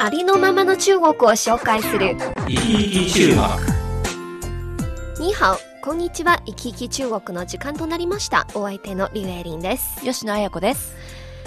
ありのままの中国を紹介する。生き生き中国にハオ、こんにちは。生き生き中国の時間となりました。お相手のリュウエリンです。吉野彩子です。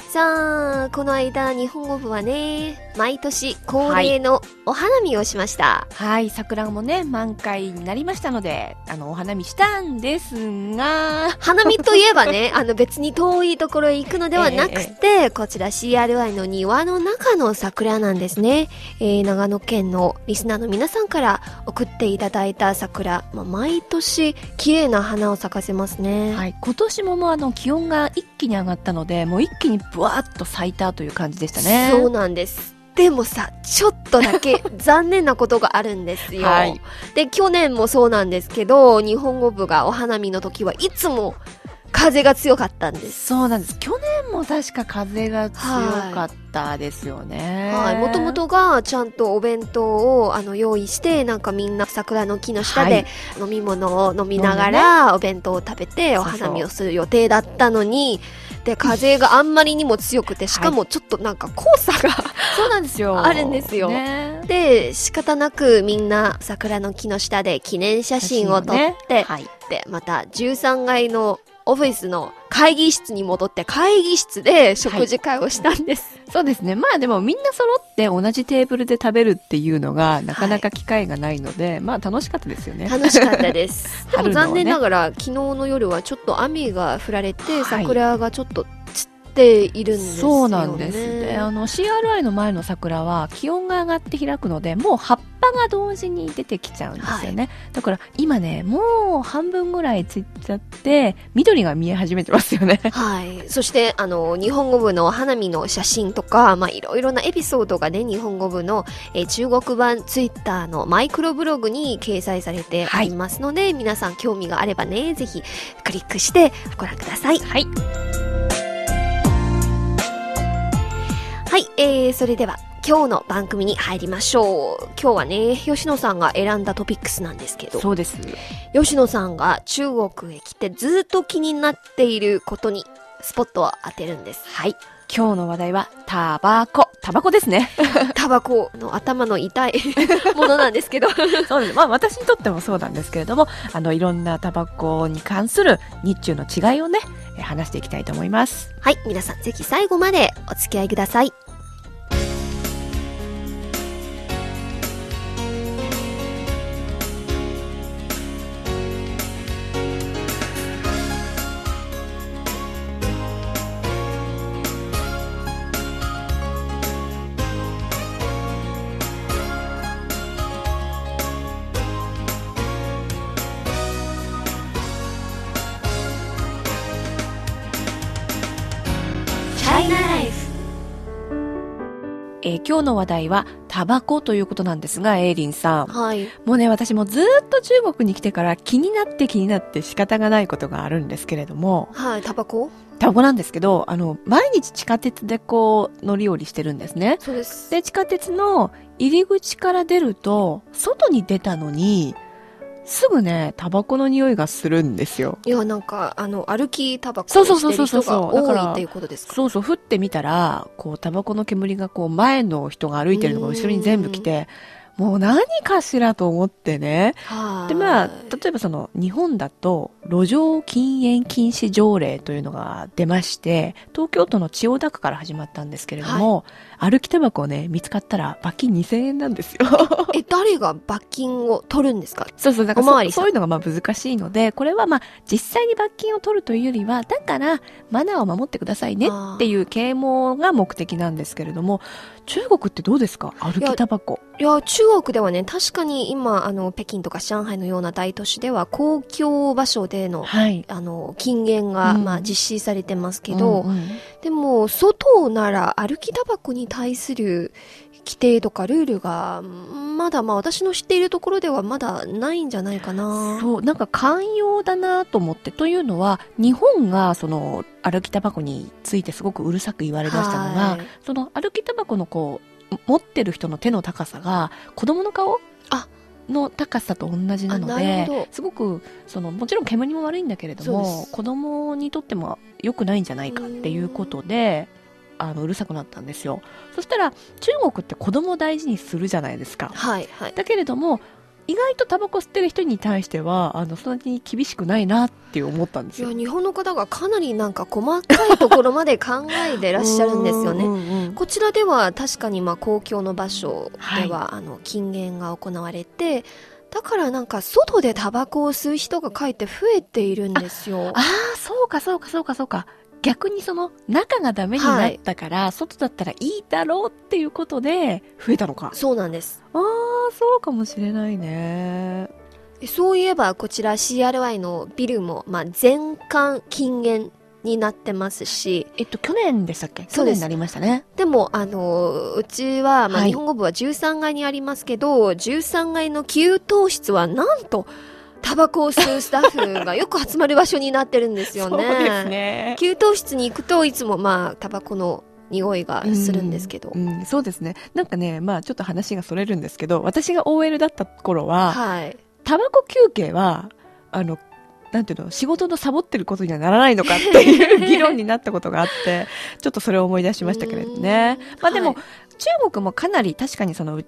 さあ、この間、日本語部はね、毎年恒例のお花見をしました。はい、桜もね、満開になりましたので、あの、お花見したんですが、花見といえばね、あの別に遠いところへ行くのではなくて、こちら CRI の庭の中の桜なんですね。えー、長野県のリスナーの皆さんから送っていただいた桜、まあ、毎年綺麗な花を咲かせますね。はい、今年ももうあの、気温が一気に上がったので、もう一気にブワーッと咲いたという感じでしたね。そうなんです。でもさ、ちょっとだけ残念なことがあるんですよ。はいで、去年もそうなんですけど、日本語部がお花見の時はいつも風が強かったんです。そうなんです。去年も確か風が強かったですよね。はい。もともとがちゃんとお弁当をあの用意して、なんかみんな桜の木の下ではい飲み物を飲みながらお弁当を食べてお花見をする予定だったのに、で、風があんまりにも強くて、しかもちょっとなんか黄砂が そうなんですよ。あるんですよねで、仕方なくみんな桜の木の下で記念写真を撮って、はい。で、また13階のオフィスの会議室に戻って会議室で食事会をしたんです。そうですね。まあでもみんな揃って同じテーブルで食べるっていうのがなかなか機会がないので、まあ楽しかったですよね。楽しかったです。でも残念ながら昨日の夜はちょっと雨が降られて、はい桜がちょっと散っているんですよね。そうなんですね。あの CRI の前の桜は気温が上がって開くので、もう葉っぱが同時に出てきちゃうんですよね。だから今ね、もう半分ぐらいついちゃって、緑が見え始めてますよね。はい。そして、あの、日本語部の花見の写真とか、まあ、いろいろなエピソードがね、日本語部の、えー中国版ツイッターのマイクロブログに掲載されてありますので、皆さん興味があればね、ぜひクリックしてご覧ください。はい。はい、えー、それでは、今日の番組に入りましょう。今日はね、吉野さんが選んだトピックスなんですけど、そうです。吉野さんが中国へ来てずっと気になっていることにスポットを当てるんです。はい。今日の話題は、タバコ。タバコですね。タバコの頭の痛い ものなんですけど。そうです。まあ私にとってもそうなんですけれども、あの、いろんなタバコに関する日中の違いをね、え話していきたいと思います。はい、皆さんぜひ最後までお付き合いください。ー今日の話題は、タバコということなんですが、エイリンさん。はい。もうね、私もずーっと中国に来てから気になって気になって仕方がないことがあるんですけれども、はい、タバコ？タバコなんですけど、あの、毎日地下鉄でこう乗り降りしてるんですね。そうです。で、地下鉄の入り口から出ると、外に出たのに、すぐね、タバコの匂いがするんですよ。いや、なんか、あの、歩きタバコそうをそうそうそうしてる人が多いっていうことですか？そうそう、降ってみたら、こう、タバコの煙がこう、前の人が歩いてるのが後ろに全部来て、もう何かしらと思ってね。はい。で、まあ、例えばその、日本だと、路上禁煙禁止条例というのが出まして、東京都の千代田区から始まったんですけれども、歩きタバコをね、見つかったら罰金2000円なんですよ。え、誰が罰金を取るんですか？そうそう、だからそおまわりさん。そういうのがまあ難しいので、これはまあ実際に罰金を取るというよりは、だからマナーを守ってくださいねっていう啓蒙が目的なんですけれども、中国ってどうですか？歩きタバコ。いや、中国ではね、確かに今、あの、北京とか上海のような大都市では、公共場所での、はい。あの、禁煙が、うんまあ、実施されてますけど、うんうんでも、外なら歩きタバコに対する規定とかルールが、まだまあ私の知っているところではまだないんじゃないかな。そう、なんか寛容だなと思って。というのは、日本がその歩きタバコについてすごくうるさく言われだしたのが、はいその歩きタバコのこう、持ってる人の手の高さが子供の顔あの高さと同じなのですごく、その、もちろん煙も悪いんだけれども子供にとっても良くないんじゃないかっていうことで、あの、うるさくなったんですよ。そしたら、中国って子供を大事にするじゃないですか。はい、はい。だけれども、意外とタバコ吸ってる人に対しては、あの、そんなに厳しくないなって思ったんですよ。いや、日本の方がかなりなんか細かいところまで考えてらっしゃるんですよね。うんこちらでは確かにまあ公共の場所では、あの禁煙が行われてだからなんか外でタバコを吸う人がかえって増えているんですよ。ああ、そうかそうかそうかそうか。逆にその中がダメになったから、外だったらいいだろうっていうことで増えたのか。そうなんです。ああ、そうかもしれないね。えそういえばこちら CRI のビルも、まあ、全館禁煙になってますしえっと、去年でしたっけ？去年になりましたね。でもあのうちは、まあ、はい日本語部は13階にありますけど、13階の給湯室はなんとタバコを吸うスタッフがよく集まる場所になってるんですよね。そうですね。給湯室に行くといつもまあタバコの匂いがするんですけど、うん、うんそうですね。なんかね、まあちょっと話がそれるんですけど、私が OL だった頃は、はいタバコ休憩は、あの、なんていうの、仕事のサボってることにはならないのかっていう議論になったことがあって、ちょっとそれを思い出しましたけれどね。まあでも、はい中国もかなり確かにその、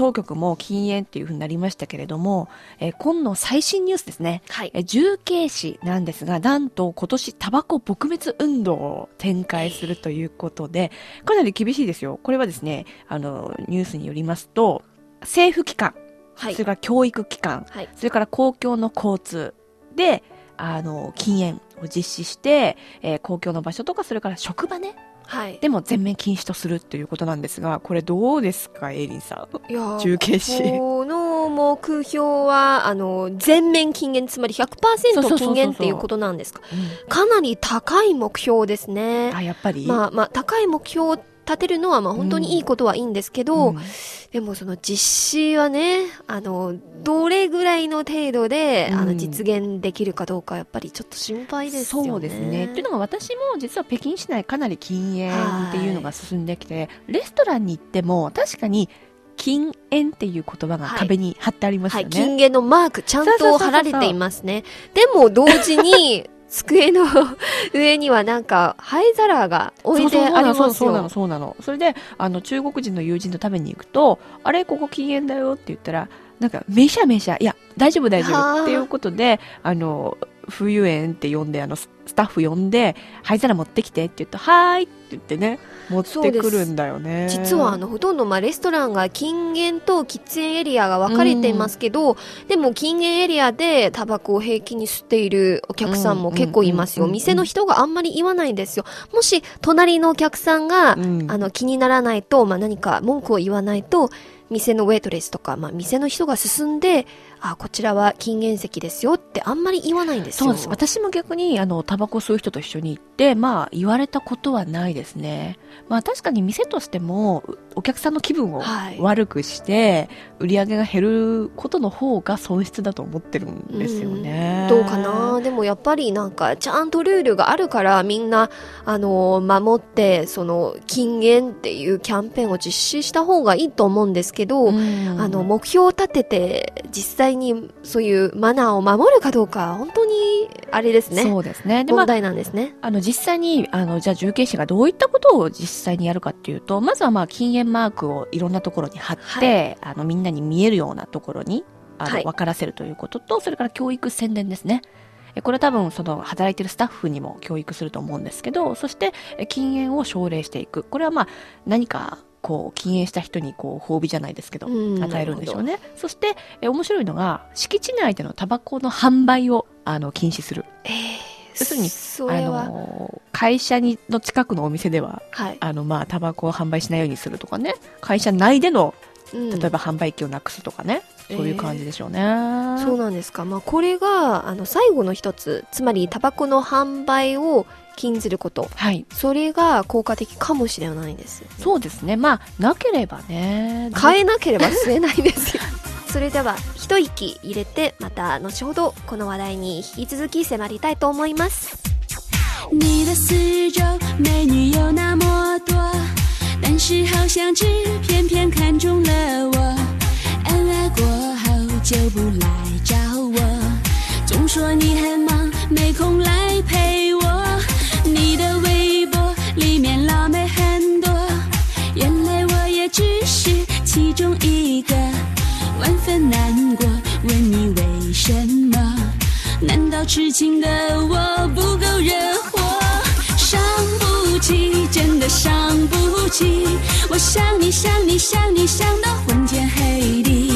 当局も禁煙っていうふうになりましたけれども、えー今の最新ニュースですね。はいえー重慶市なんですが、なんと今年タバコ撲滅運動を展開するということで、かなり厳しいですよ。これはですね、あの、ニュースによりますと、政府機関、はいそれから教育機関、はいそれから公共の交通で、あの、禁煙を実施して、えー公共の場所とか、それから職場ね、はい。でも全面禁止とするということなんですが、これどうですか、エイリンさん？いやー重慶市。この目標はあの全面禁煙つまりそうそうそう100%そう。禁煙っていうことなんですか？かなり高い目標ですね。あ、やっぱり？まあまあ高い目標を立てるのはまあ本当にいいことはいいんですけど、うんでもその実施はね、あの、どれぐらいの程度で、あの、うん実現できるかどうか、やっぱりちょっと心配ですよね。そうですね。っていうのが私も実は北京市内かなり禁煙っていうのが進んできて、レストランに行っても確かに禁煙っていう言葉が壁に貼ってありますはい、よね。禁煙のマーク、ちゃんと貼られていますね。でも、同時に、机の 上にはなんか、灰皿が置いてありますそうなの、よ。そうなの。それで、あの、中国人の友人と食べに行くと、あれ、ここ禁煙だよって言ったら、なんか、めしゃめしゃ、いや、大丈夫大丈はあ夫っていうことで、あの、冬園って呼んで、あの、スタッフ呼んで、灰皿持ってきてって言うと、はーいって言ってね、持ってくるんだよね。実はあのほとんどまあレストランが禁煙と喫煙エリアが分かれていますけど、でも禁煙エリアでタバコを平気に吸っているお客さんも結構いますよ。店の人があんまり言わないんですよ。もし隣のお客さんが、うんあの気にならないと、まあ、何か文句を言わないと、店のウェイトレスとか、まあ、店の人が進んで、あ、こちらは禁煙席ですよってあんまり言わないんですよ。そうです。私も逆に、あの、タバコ吸う人と一緒に行って、まあ、言われたことはないですね。まあ、確かに店としても、うお客さんの気分をはい悪くして、売り上げが減ることの方が損失だと思ってるんですよね。どうかな？でもやっぱりなんかちゃんとルールがあるからみんなあの守ってその禁煙っていうキャンペーンを実施した方がいいと思うんですけど、うんあの目標を立てて実際にそういうマナーを守るかどうか本当にあれですねそうですね。で、まあ、問題なんですね。あの、実際に、あの、じゃあ重慶市がどういったことを実際にやるかっていうと、まずはまあ、禁煙マークをいろんなところに貼って、あの、みんなに見えるようなところに、あの、はい分からせるということと、それから教育宣伝ですね。えこれ多分、その、働いてるスタッフにも教育すると思うんですけど、そして、え禁煙を奨励していく。これはまあ、何か、こう、禁煙した人に、こう、褒美じゃないですけど、うん与えるんでしょうね。そして、え面白いのが、敷地内でのタバコの販売を、あの、禁止する。えー要するにあの会社にの近くのお店でははい。あのまあタバコを販売しないようにするとかね会社内でのうん例えば販売機をなくすとかね、えーそういう感じでしょうね、そうなんですか。まあ、これが、あの、最後の一つ、つまり、タバコの販売を禁ずること。はい。それが効果的かもしれないです。そうですね。まあ、なければね。変えなければ吸えないですよ。それでは、一息入れて、また後ほどこの話題に引き続き迫りたいと思います。你的四周美女有那么多，但是好像只偏偏看中了我。恩爱过后就不来找我，总说你很忙，没空来陪我。你的微博里面老妹很多，原来我也只是其中一个，万分难过，问你为什么？难道痴情的我不够惹火？伤不起，真的伤不起。我想你想你想你想到昏天黑地，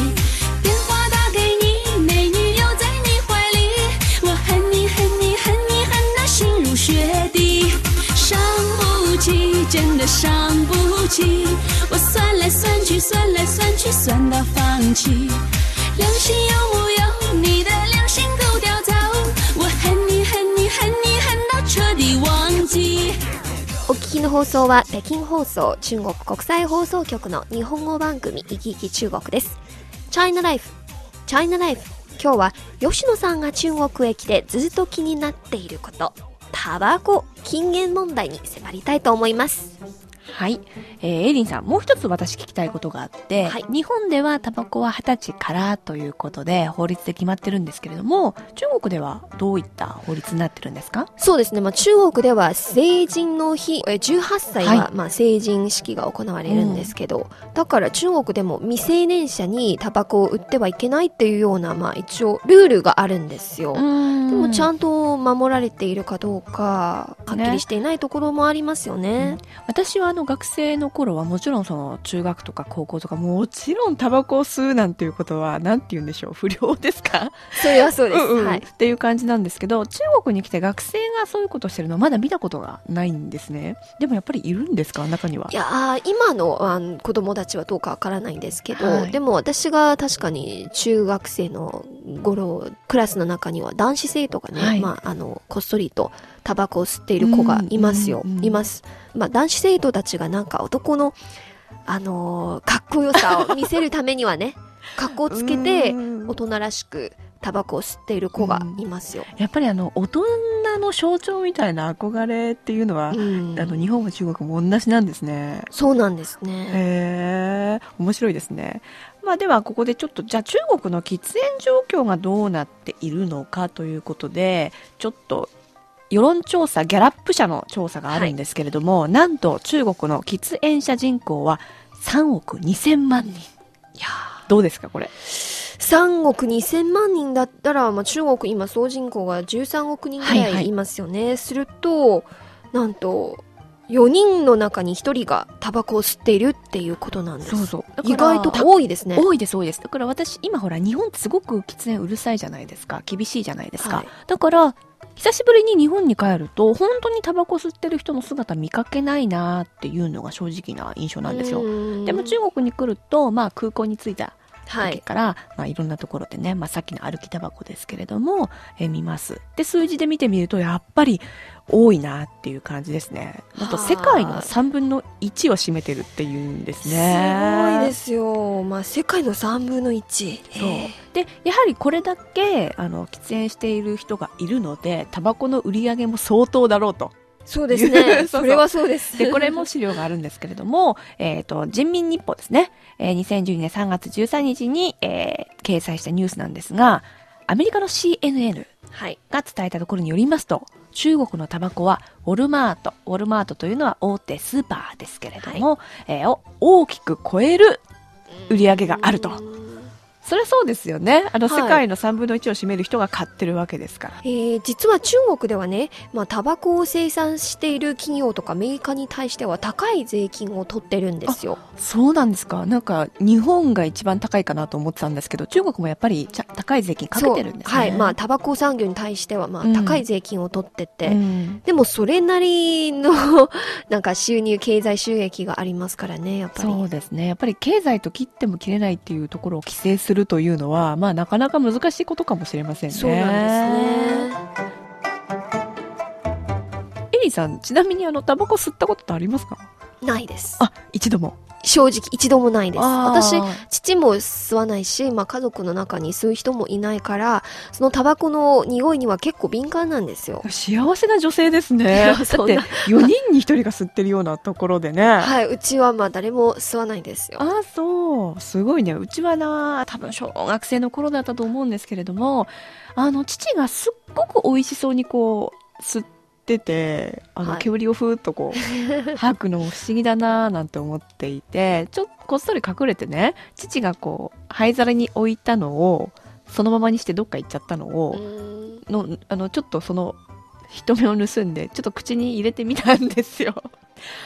算，到放弃。良心有木有？你的良心狗叼走。我恨你恨你恨你恨到彻底忘記。お聞きの放送は北京放送中国国際放送局の日本語番組いきいき中国です。China Life China Life 今日は吉野さんが中国へ来てずっと気になっていることタバコ禁煙問題に迫りたいと思います。はい。えーエイリンさん、もう一つ私聞きたいことがあって、はい日本ではタバコは二十歳からということで法律で決まってるんですけれども、中国ではどういった法律になってるんですか？そうですね、まあ、中国では成人の日、え18歳は、はいまあ、成人式が行われるんですけど、だから中国でも未成年者にタバコを売ってはいけないっていうような、まあ、一応ルールがあるんですよ。でもちゃんんと守られているかどうか、はっきりしていないところもありますよね。私はあの学生の頃はもちろんその中学とか高校とかもちろんタバコを吸うなんていうことはなんて言うんでしょう。不良ですか？それはそうです。んん。はい。っていう感じなんですけど中国に来て学生がそういうことをしてるのはまだ見たことがないんですね。でもやっぱりいるんですか？中には。いやー今のあの子供たちはどうかわからないんですけど、はい。でも私が確かに中学生の頃クラスの中には男子生徒がね、はい。まあ、あのこっそりとタバコを吸っている子がいますよ、うんうん。うんいます、まあ、男子生徒たちがなんか男のあのーかっこよさを見せるためにはね 格好つけてうん。大人らしくタバコを吸っている子がいますよ、やっぱりあの大人の象徴みたいな憧れっていうのは、うん。あの日本も中国も同じなんですね。そうなんですね。へえ面白いですね。まあではここでちょっとじゃあ中国の喫煙状況がどうなっているのかということでちょっと世論調査ギャラップ社の調査があるんですけれども、なんと中国の喫煙者人口は3億2000万人。いやー。どうですかこれ？3億2000万人だったら、まあ、中国今総人口が13億人ぐらはいはいい。いますよね、するとなんと4人の中に1人がタバコを吸っているっていうことなんです。そうそう。意外と多いですね。多いです多いです。だから私今ほら日本ってすごく喫煙うるさいじゃないですか。厳しいじゃないですか、はい。だから久しぶりに日本に帰ると本当にタバコ吸ってる人の姿見かけないなっていうのが正直な印象なんですよ。よでも中国に来ると、まあ、空港に着いたはい時から、いまあ、いろんなところでね、まあ、さっきの歩きタバコですけれども、えー見ます。で数字で見てみるとやっぱり多いなっていう感じですね。なんと世界の3分の1を占めてるっていうんですすねごいですよ、まあ、世界の3分の1そう。でやはりこれだけあの喫煙している人がいるのでタバコの売り上げも相当だろうとそうですね。それはそうです。でこれも資料があるんですけれども、えっと人民日報ですね、えー2012年3月13日に、えー掲載したニュースなんですがアメリカの CNN はい。が伝えたところによりますと中国のタバコはウォルマートウォルマートというのは大手スーパーですけれども、えーを大きく超える売り上げがあるとそれはそうですよね。あのはい。世界の3分の1を占める人が買ってるわけですから、えー実は中国ではね、まあ、タバコを生産している企業とかメーカーに対しては高い税金を取ってるんですよ。そうなんですか。なんか日本が一番高いかなと思ってたんですけど中国もやっぱり高い税金かけてるんですね。はい。まあ、タバコ産業に対しては、まあうん、高い税金を取ってて、うん。でもそれなりの、なんか収入、経済収益がありますからね、やっぱり。そうですね。やっぱり経済と切っても切れないっていうところを規制するというのはまあなかなか難しいことかもしれませんねそうなんですね。エリーさん、ちなみにあの、タバコ吸ったことってありますか？ないです。あ、一度も。正直一度もないです。私、父も吸わないし、まあ家族の中に吸う人もいないから、そのタバコの匂いには結構敏感なんですよ。幸せな女性ですね。やだって、そんな4人に1人が吸ってるようなところでね。はい、うちはまあ誰も吸わないですよ。ああ、そう。すごいね。うちはな、多分小学生の頃だったと思うんですけれども、あの、父がすっごく美味しそうにこう、吸ってて、あの、はい。煙をふーっとこう、吐くのも不思議だなぁなんて思っていて、ちょっとこっそり隠れてね、父がこう、灰皿に置いたのを、そのままにしてどっか行っちゃったのうを、の、あの、ちょっとその、人目を盗んで、ちょっと口に入れてみたんですよ。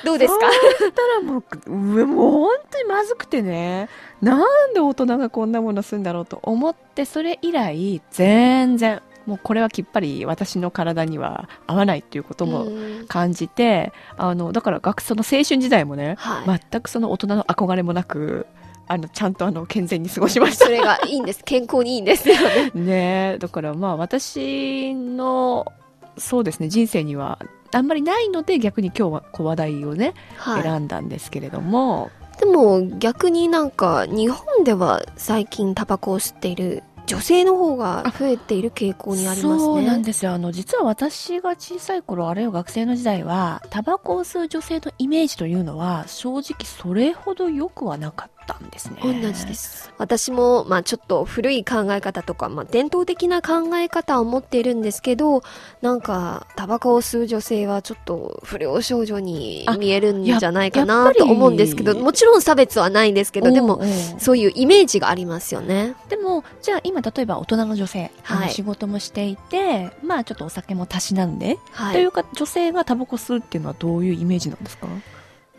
どうですか？そしたらもう、うもう本当にまずくてね、なんで大人がこんなものするんだろうと思って、それ以来、全然、もうこれはきっぱり私の体には合わないっていうこともうん感じて、あの、だから学生の青春時代もね、はい。全くその大人の憧れもなく、あの、ちゃんとあの、健全に過ごしましたそ。れがいいんです。健康にいいんですよね。ねえだからまあ私のそうですね人生にはあんまりないので逆に今日は小話題をね、はい。選んだんですけれどもでも逆になんか日本では最近タバコを吸っている女性の方が増えている傾向にありますね。そうなんですよあの実は私が小さい頃あるいは学生の時代はタバコを吸う女性のイメージというのは正直それほど良くはなかったんですね同じです。私も、まあちょっと古い考え方とか、まあ伝統的な考え方を持っているんですけど、なんか、タバコを吸う女性はちょっと不良少女に見えるんじゃないかなと思うんですけど、もちろん差別はないんですけど、でも、そういうイメージがありますよね。でもじゃあ今例えば大人の女性、はい仕事もしていてまあちょっとお酒もたしなんで、はい。というか女性がタバコ吸うっていうのはどういうイメージなんですか？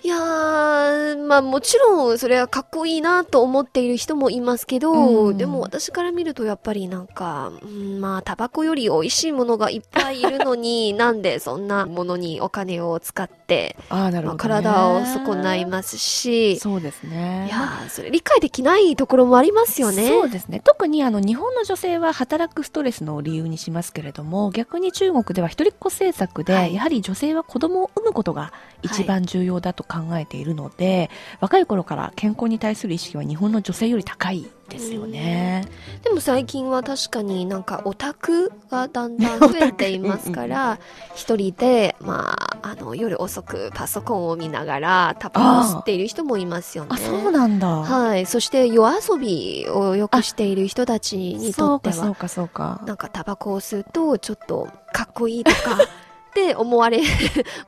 いやー、まあもちろんそれはかっこいいなと思っている人もいますけど、うん。でも私から見るとやっぱりなんか、うんまあタバコより美味しいものがいっぱいいるのに、なんでそんなものにお金を使って、ああなるまあほど、ね。体を損ないますし、そうですね。いやー、それ理解できないところもありますよね。そうですね。特にあの日本の女性は働くストレスの理由にしますけれども逆に中国では一人っ子政策で、はい。やはり女性は子供を産むことが一番重要だと考えているので、若い頃から健康に対する意識は日本の女性より高いですよね。でも最近は確かになんかオタクがだんだん 増えていますから、一人で、まあ、あの、夜遅くパソコンを見ながらタバコを吸っている人もいますよね。あそうなんだ。はい。そして夜遊びをよくしている人たちにとっては、そうかそうかそうか。なんかタバコを吸うとちょっとかっこいいとか って思われ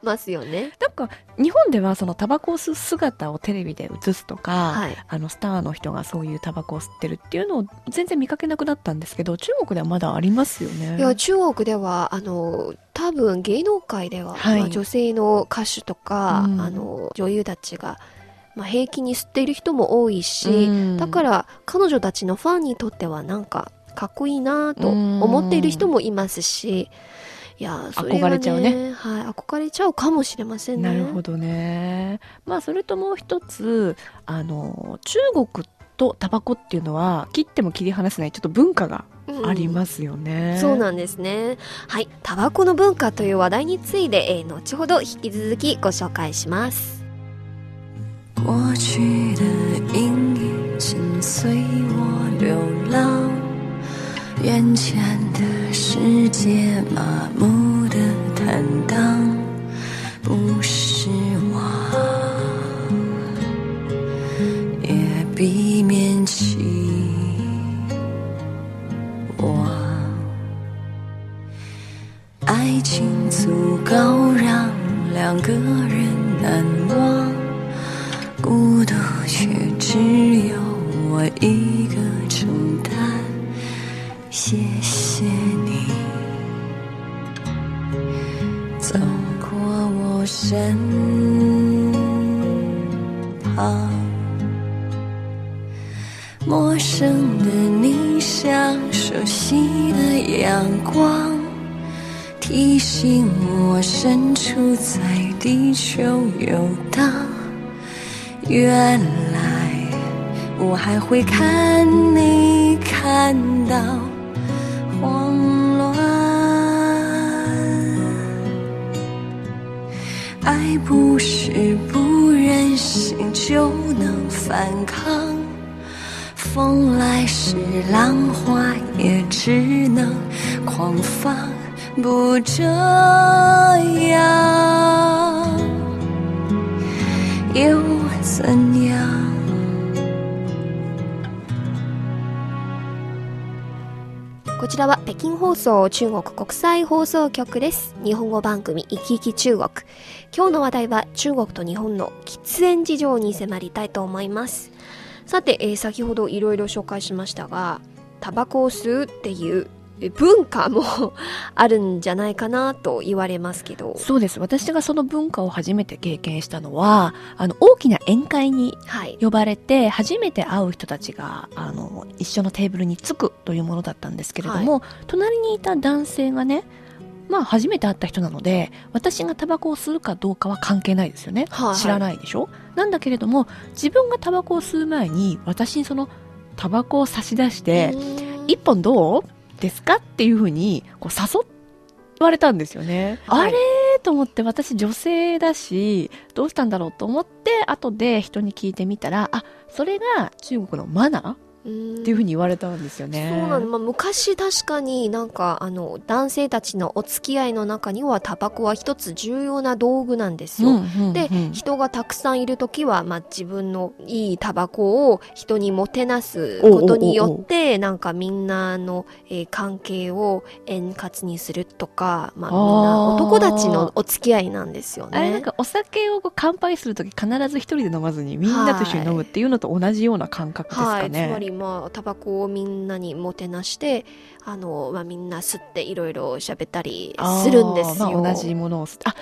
ますよね。なんか日本ではそのタバコを吸う姿をテレビで映すとか、はい。あのスターの人がそういうタバコを吸ってるっていうのを全然見かけなくなったんですけど中国ではまだありますよね。いや、中国では、あの、多分芸能界では、はいまあ女性の歌手とか、うんあの、女優たちが、まあ、平気に吸っている人も多いし、うんだから彼女たちのファンにとってはなんか、かっこいいなと思っている人もいますし、いや、それが憧れちゃうねはい、憧れちゃうかもしれませんね。なるほどね。まあそれともう一つあの中国とタバコっていうのは切っても切り離せないちょっと文化がうんありますよね。そうなんですね。はい。タバコの文化という話題について、えー後ほど引き続きご紹介します。过去的阴影紧随我流浪，眼前的世界麻木的坦荡，不失望，也避免期望。爱情足够让两个人难忘。孤独却只有我一个承担。谢谢身旁，陌生的你像熟悉的阳光，提醒我身处在地球游荡。原来我还会看你看到不是不忍心就能反抗，风来时浪花也只能狂放，不这样又怎样？ちらは北京放送中国国際放送局です。日本語番組、いきいき中国。今日の話題は中国と日本の喫煙事情に迫りたいと思います。さて、えー先ほどいろいろ紹介しましたが、タバコを吸うっていう文化もあるんじゃないかなと言われますけど。そうです。私がその文化を初めて経験したのは、あの、大きな宴会にはい。呼ばれて、初めて会う人たちが、あの、一緒のテーブルに着くというものだったんですけれども、隣にいた男性がね、まあ、初めて会った人なので、私がタバコを吸うかどうかは関係ないですよね。はい知らないでしょ？なんだけれども、自分がタバコを吸う前に、私にその、タバコを差し出して、一本どう？ですか？っていうふうにこう誘われたんですよね。はい。あれ？と思って私女性だしどうしたんだろう？と思って後で人に聞いてみたらあそれが中国のマナー？っていうふうに言われたんですよね。そうなの、まあ、昔確かになんかあの男性たちのお付き合いの中にはタバコは一つ重要な道具なんですよ。うんうんうんで、人がたくさんいるときは、まあ、自分のいいタバコを人にもてなすことによって、なんかみんなの、えー関係を円滑にするとか、まあ、みんな男たちのお付き合いなんですよね。あれなんかお酒をこう乾杯するとき必ず一人で飲まずにみんなと一緒に飲むっていうのと同じような感覚ですはい、かね。まりまあタバコをみんなにもてなしてあの、まあ、みんな吸っていろいろ喋ったりするんですよ。あまあ、同じものを吸ってあ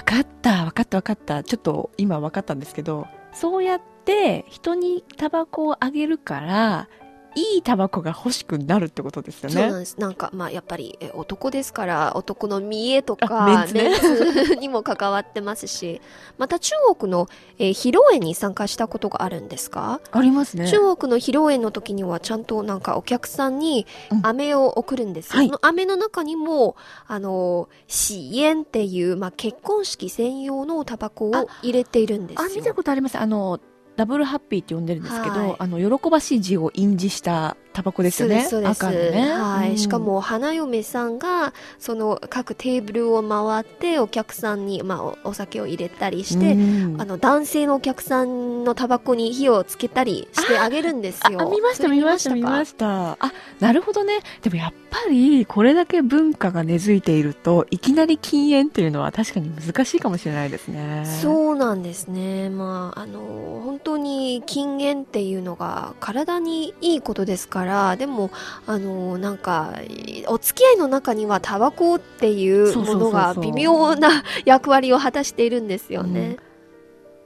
分かった分かった分かったちょっと今分かったんですけどそうやって人にタバコをあげるからいいタバコが欲しくなるってことですよね。そうなんです。なんか、まあ、やっぱり、え男ですから、男の見栄とあか、メンツね。にも関わってますし、また中国の、えー披露宴に参加したことがあるんですか、ありますね。中国の披露宴の時にはちゃんとなんかお客さんにうん。飴を送るんですよ。はい。その飴の中にも、あの、喜宴っていう、まあ、結婚式専用のタバコを入れているんですよ。あ見たことあります。あのダブルハッピーって呼んでるんですけど、はい。あの喜ばしい字を印字したタバコですよねそうです、そうです。ね、はい。うんしかも、花嫁さんが、その、各テーブルを回って、お客さんに、まあ、おお酒を入れたりして、うんあの、男性のお客さんのタバコに火をつけたりしてあげるんですよ。あ見ました見ました見まかしたあなるほどねでもやっぱりこれだけ文化が根付いているといきなり禁煙っていうのは確かに難しいかもしれないですねそうなんですね。まあ、あの、本当に禁煙っていうのが体にいいことですから、でも、あの、なんか、お付き合いの中にはタバコっていうものが微妙な 役割を果たしているんですよね。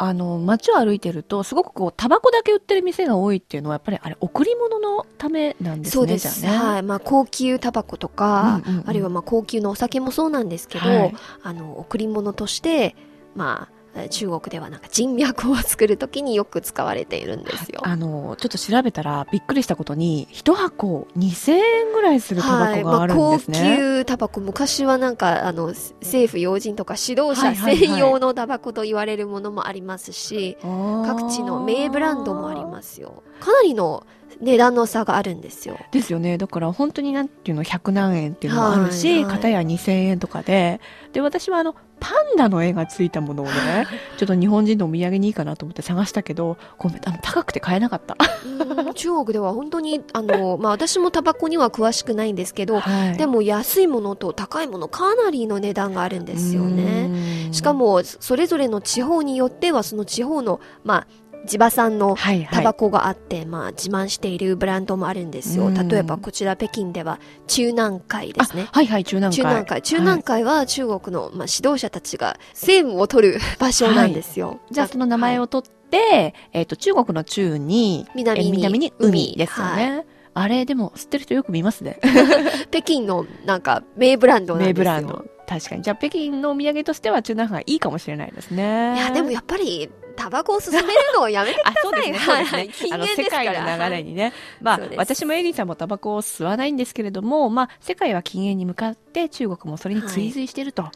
あの街を歩いてるとすごくこうタバコだけ売ってる店が多いっていうのはやっぱりあれ贈り物のためなんですねそうです。ね、はい。まあ、高級タバコとか、うんうんうんあるいはまあ、高級のお酒もそうなんですけど、はいあの、贈り物として、まあ、中国ではなんか人脈を作るときによく使われているんですよ。あのちょっと調べたらびっくりしたことに一箱2000円ぐらいするタバコがあるんですね、はい。まあ、高級タバコ昔はなんかあの政府要人とか指導者はいはいはい。専用のタバコと言われるものもありますし、各地の名ブランドもありますよ。かなりの値段の差があるんですよ。ですよね。だから本当になんていうの100何円っていうのもあるし、はい。はい片や2000円とかで。で私はあのパンダの絵がついたものをねちょっと日本人のお土産にいいかなと思って探したけどごめんあの高くて買えなかった、うん中国では本当にあの、まあ、私もタバコには詳しくないんですけど、はい。でも安いものと高いものかなりの値段があるんですよね。うん。しかもそれぞれの地方によってはその地方のまあ地場産のはいはいタバコがあって、まあ、自慢しているブランドもあるんですよ。うん例えば、こちら北京では、中南海ですね。あはいはい中南海中南海。中南海は中国の、まあ、指導者たちが政務を取る場所なんですよ。じゃあその名前を。を取って、えっ、と、中国の中に、南にえ南に海ですよはね。あれ、でも、吸ってる人よく見ますね。北京の、なんか、名ブランドなんですよ。名ブランド。確かに。じゃあ、北京のお土産としては中南海いいかもしれないですね。いや、でもやっぱり、タバコを勧めるのをやめてください。そうですはいね。あの、世界の流れにね。まあ私もエリーさんもタバコを吸わないんですけれども、まあ、世界は禁煙に向かって中国もそれに追随していると。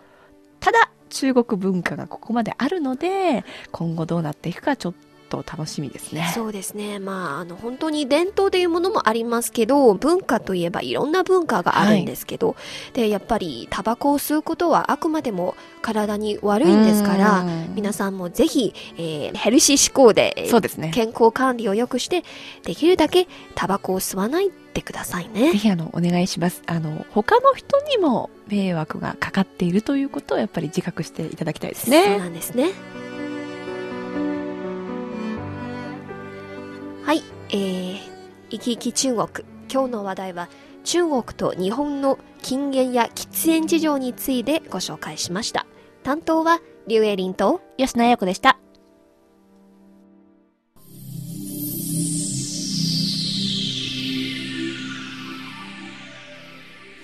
ただ、中国文化がここまであるので今後どうなっていくかちょっと楽しみですねそうですね。まあ、あの、本当に伝統というものもありますけど、文化といえばいろんな文化があるんですけど、で、やっぱりタバコを吸うことはあくまでも体に悪いんですからうん、皆さんもぜひ、えーヘルシー思考で、えーそうですね健康管理を良くして、できるだけタバコを吸わないでくださいねぜ。ひあのお願いしますあの他の人にも迷惑がかかっているということをやっぱり自覚していただきたいですそうねなんですね。はい、えー、生き生き中国。今日の話題は中国と日本の禁煙や喫煙事情についてご紹介しました。担当はリュウエリンと吉野彩子でした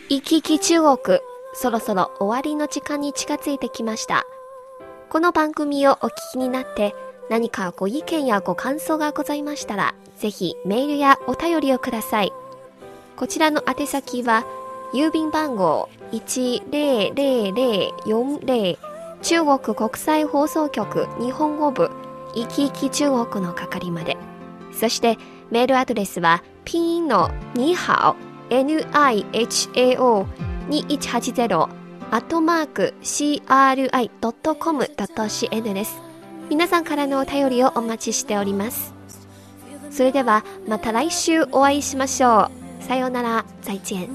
生き生き中国。そろそろ終わりの時間に近づいてきました。この番組をお聞きになって何かご意見やご感想がございましたら、ぜひメールやお便りをください。こちらの宛先は、郵便番号10040中国国際放送局日本語部生き生き中国の係まで。そしてメールアドレスはピンのにハオ NIHAO 2180アットマーク CRI.com.cn です。皆さんからのお便りをお待ちしております。それではまた来週お会いしましょう。さようなら、再见。